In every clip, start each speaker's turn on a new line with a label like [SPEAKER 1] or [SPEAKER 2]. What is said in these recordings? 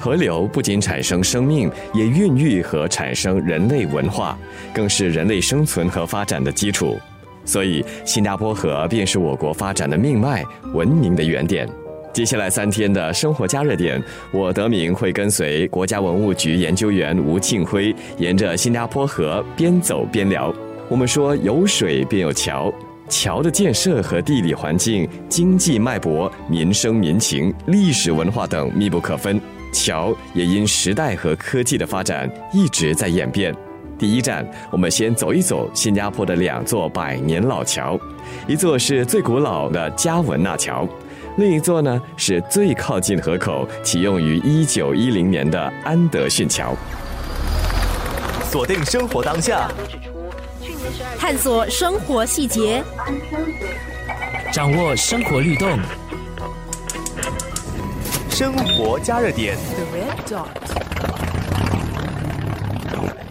[SPEAKER 1] 河流不仅产生生命，也孕育和产生人类文化，更是人类生存和发展的基础。所以，新加坡河便是我国发展的命脉，文明的原点。接下来三天的生活加热点，我德明会跟随国家文物局研究员吴庆辉，沿着新加坡河边走边聊。我们说，有水便有桥。桥的建设和地理环境、经济脉搏、民生民情、历史文化等密不可分。桥也因时代和科技的发展一直在演变。第一站，我们先走一走新加坡的两座百年老桥，一座是最古老的加文纳桥，另一座呢是最靠近河口、启用于一九一零年的安德逊桥。
[SPEAKER 2] 锁定生活当下。
[SPEAKER 3] 探索生活细节，
[SPEAKER 4] 掌握生活律动，
[SPEAKER 2] 生活加热点。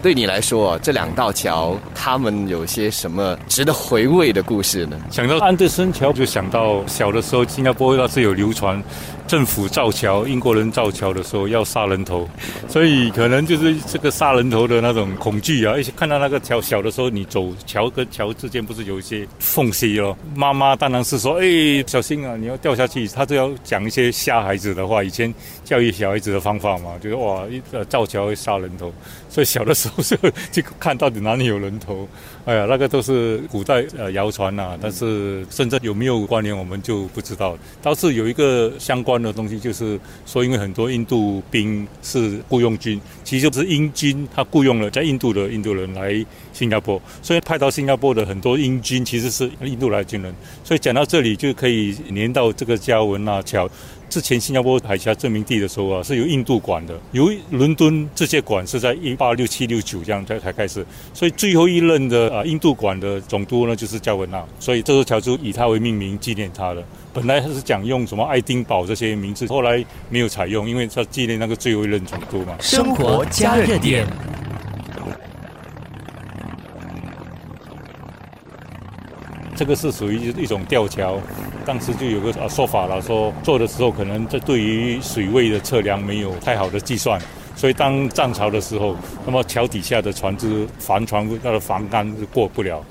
[SPEAKER 1] 对你来说，这两道桥，他们有些什么值得回味的故事呢？
[SPEAKER 5] 想到安德森桥，就想到小的时候，新加坡那是有流传。政府造桥，英国人造桥的时候要杀人头，所以可能就是这个杀人头的那种恐惧啊。一些看到那个桥小的时候，你走桥跟桥之间不是有一些缝隙哦？妈妈当然是说：“哎，小心啊，你要掉下去。”他就要讲一些吓孩子的话。以前教育小孩子的方法嘛，就是哇，呃，造桥会杀人头，所以小的时候 就就看到底哪里有人头。哎呀，那个都是古代呃谣传呐，但是真正有没有关联，我们就不知道。倒是有一个相关。的东西就是说，因为很多印度兵是雇佣军，其实就是英军他雇佣了在印度的印度人来新加坡，所以派到新加坡的很多英军其实是印度来的军人。所以讲到这里就可以连到这个加文纳桥。之前新加坡海峡殖民地的时候啊，是由印度管的，由伦敦这些管是在一八六七六九这样才才开始。所以最后一任的啊印度管的总督呢就是加文纳，所以这座桥就以他为命名纪念他的。本来他是讲用什么爱丁堡这些名字，后来没有采用，因为他纪念那个最后一任总督嘛。
[SPEAKER 4] 生活加热点，
[SPEAKER 5] 这个是属于一种吊桥，当时就有个说法了，说做的时候可能这对于水位的测量没有太好的计算，所以当涨潮的时候，那么桥底下的船只帆船它的帆杆是过不了，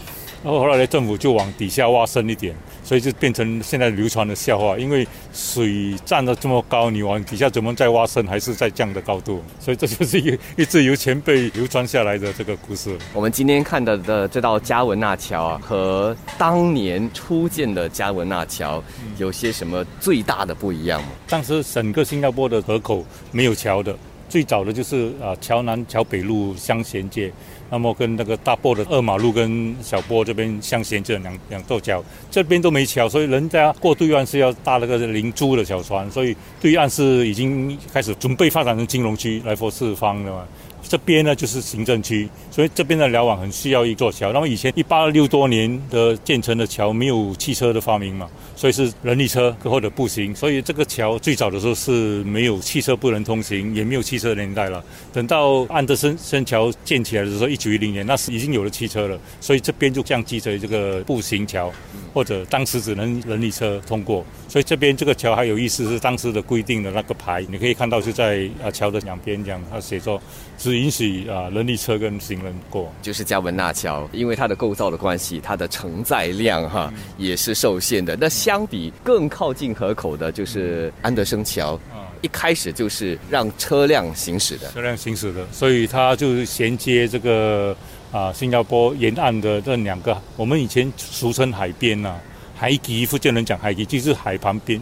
[SPEAKER 5] 然后后来，政府就往底下挖深一点。所以就变成现在流传的笑话，因为水涨得这么高，你往底下怎么再挖深，还是在降的高度？所以这就是一一直由前辈流传下来的这个故事。
[SPEAKER 1] 我们今天看到的这道加文纳桥啊，和当年初建的加文纳桥有些什么最大的不一样吗？
[SPEAKER 5] 当时整个新加坡的河口没有桥的，最早的就是啊桥南桥北路相衔接。那么跟那个大波的二马路跟小波这边相衔接两两座桥，这边都没桥，所以人家过对岸是要搭那个灵珠的小船，所以对岸是已经开始准备发展成金融区来佛四方的嘛。这边呢就是行政区，所以这边的辽网很需要一座桥。那么以前一八六多年的建成的桥没有汽车的发明嘛，所以是人力车或者步行。所以这个桥最早的时候是没有汽车不能通行，也没有汽车的年代了。等到安德森森桥建起来的时候，一九一零年，那是已经有了汽车了。所以这边就降级成这个步行桥，或者当时只能人力车通过。所以这边这个桥还有意思，是当时的规定的那个牌，你可以看到是在啊桥的两边这样，它写着。只允许啊人力车跟行人过，
[SPEAKER 1] 就是加文纳桥，因为它的构造的关系，它的承载量哈也是受限的。那相比更靠近河口的，就是安德生桥，一开始就是让车辆行驶的，
[SPEAKER 5] 车辆行驶的，所以它就是衔接这个啊新加坡沿岸的这两个，我们以前俗称海边呐，海基，福建人讲海基，就是海旁边。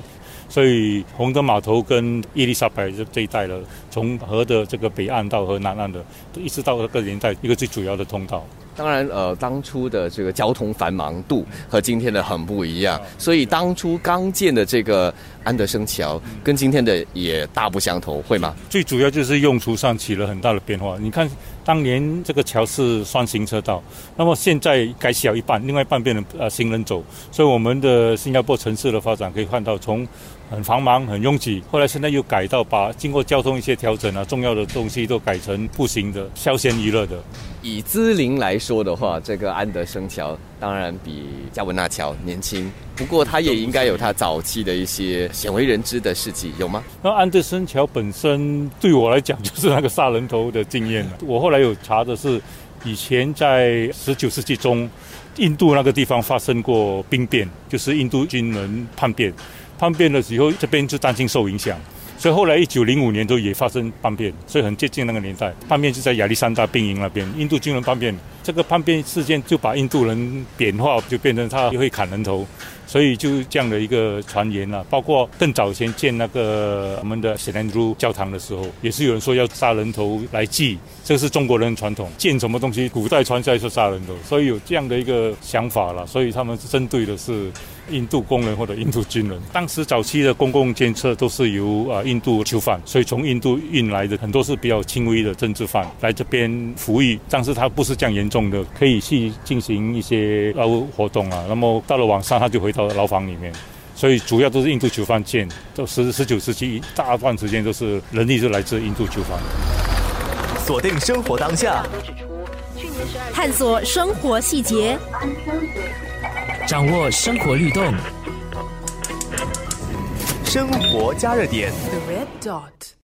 [SPEAKER 5] 所以洪德码头跟伊丽莎白这这一带了，从河的这个北岸到河南岸的，一直到这个年代一个最主要的通道。
[SPEAKER 1] 当然，呃，当初的这个交通繁忙度和今天的很不一样，所以当初刚建的这个安德生桥跟今天的也大不相同，会吗？
[SPEAKER 5] 最主要就是用途上起了很大的变化。你看，当年这个桥是双行车道，那么现在改小一半，另外一半变成呃行人走，所以我们的新加坡城市的发展可以看到从。很繁忙，很拥挤。后来现在又改到把经过交通一些调整啊，重要的东西都改成步行的、消闲娱乐的。
[SPEAKER 1] 以资龄来说的话，这个安德生桥当然比加文纳乔年轻，不过他也应该有他早期的一些鲜为人知的事迹，有吗？
[SPEAKER 5] 那安德森桥本身对我来讲就是那个杀人头的经验了。我后来有查的是，以前在十九世纪中，印度那个地方发生过兵变，就是印度军人叛变，叛变的时候这边就担心受影响。所以后来一九零五年都也发生叛变，所以很接近那个年代。叛变就在亚历山大兵营那边，印度军人叛变。这个叛变事件就把印度人贬化，就变成他会砍人头，所以就这样的一个传言了。包括更早前建那个我们的圣安德鲁教堂的时候，也是有人说要杀人头来祭，这个是中国人传统。建什么东西，古代传下来说杀人头，所以有这样的一个想法了。所以他们针对的是印度工人或者印度军人。当时早期的公共建设都是由啊印度囚犯，所以从印度运来的很多是比较轻微的政治犯来这边服役，但是他不是这样严重。的可以去进行一些劳务活动啊，那么到了晚上他就回到牢房里面，所以主要都是印度囚犯建，到十十九世纪大半时间都是人力是来自印度囚犯。
[SPEAKER 2] 锁定生活当下，
[SPEAKER 3] 探索生活细节，
[SPEAKER 4] 掌握生活律动，
[SPEAKER 2] 生活加热点。
[SPEAKER 6] The red dot.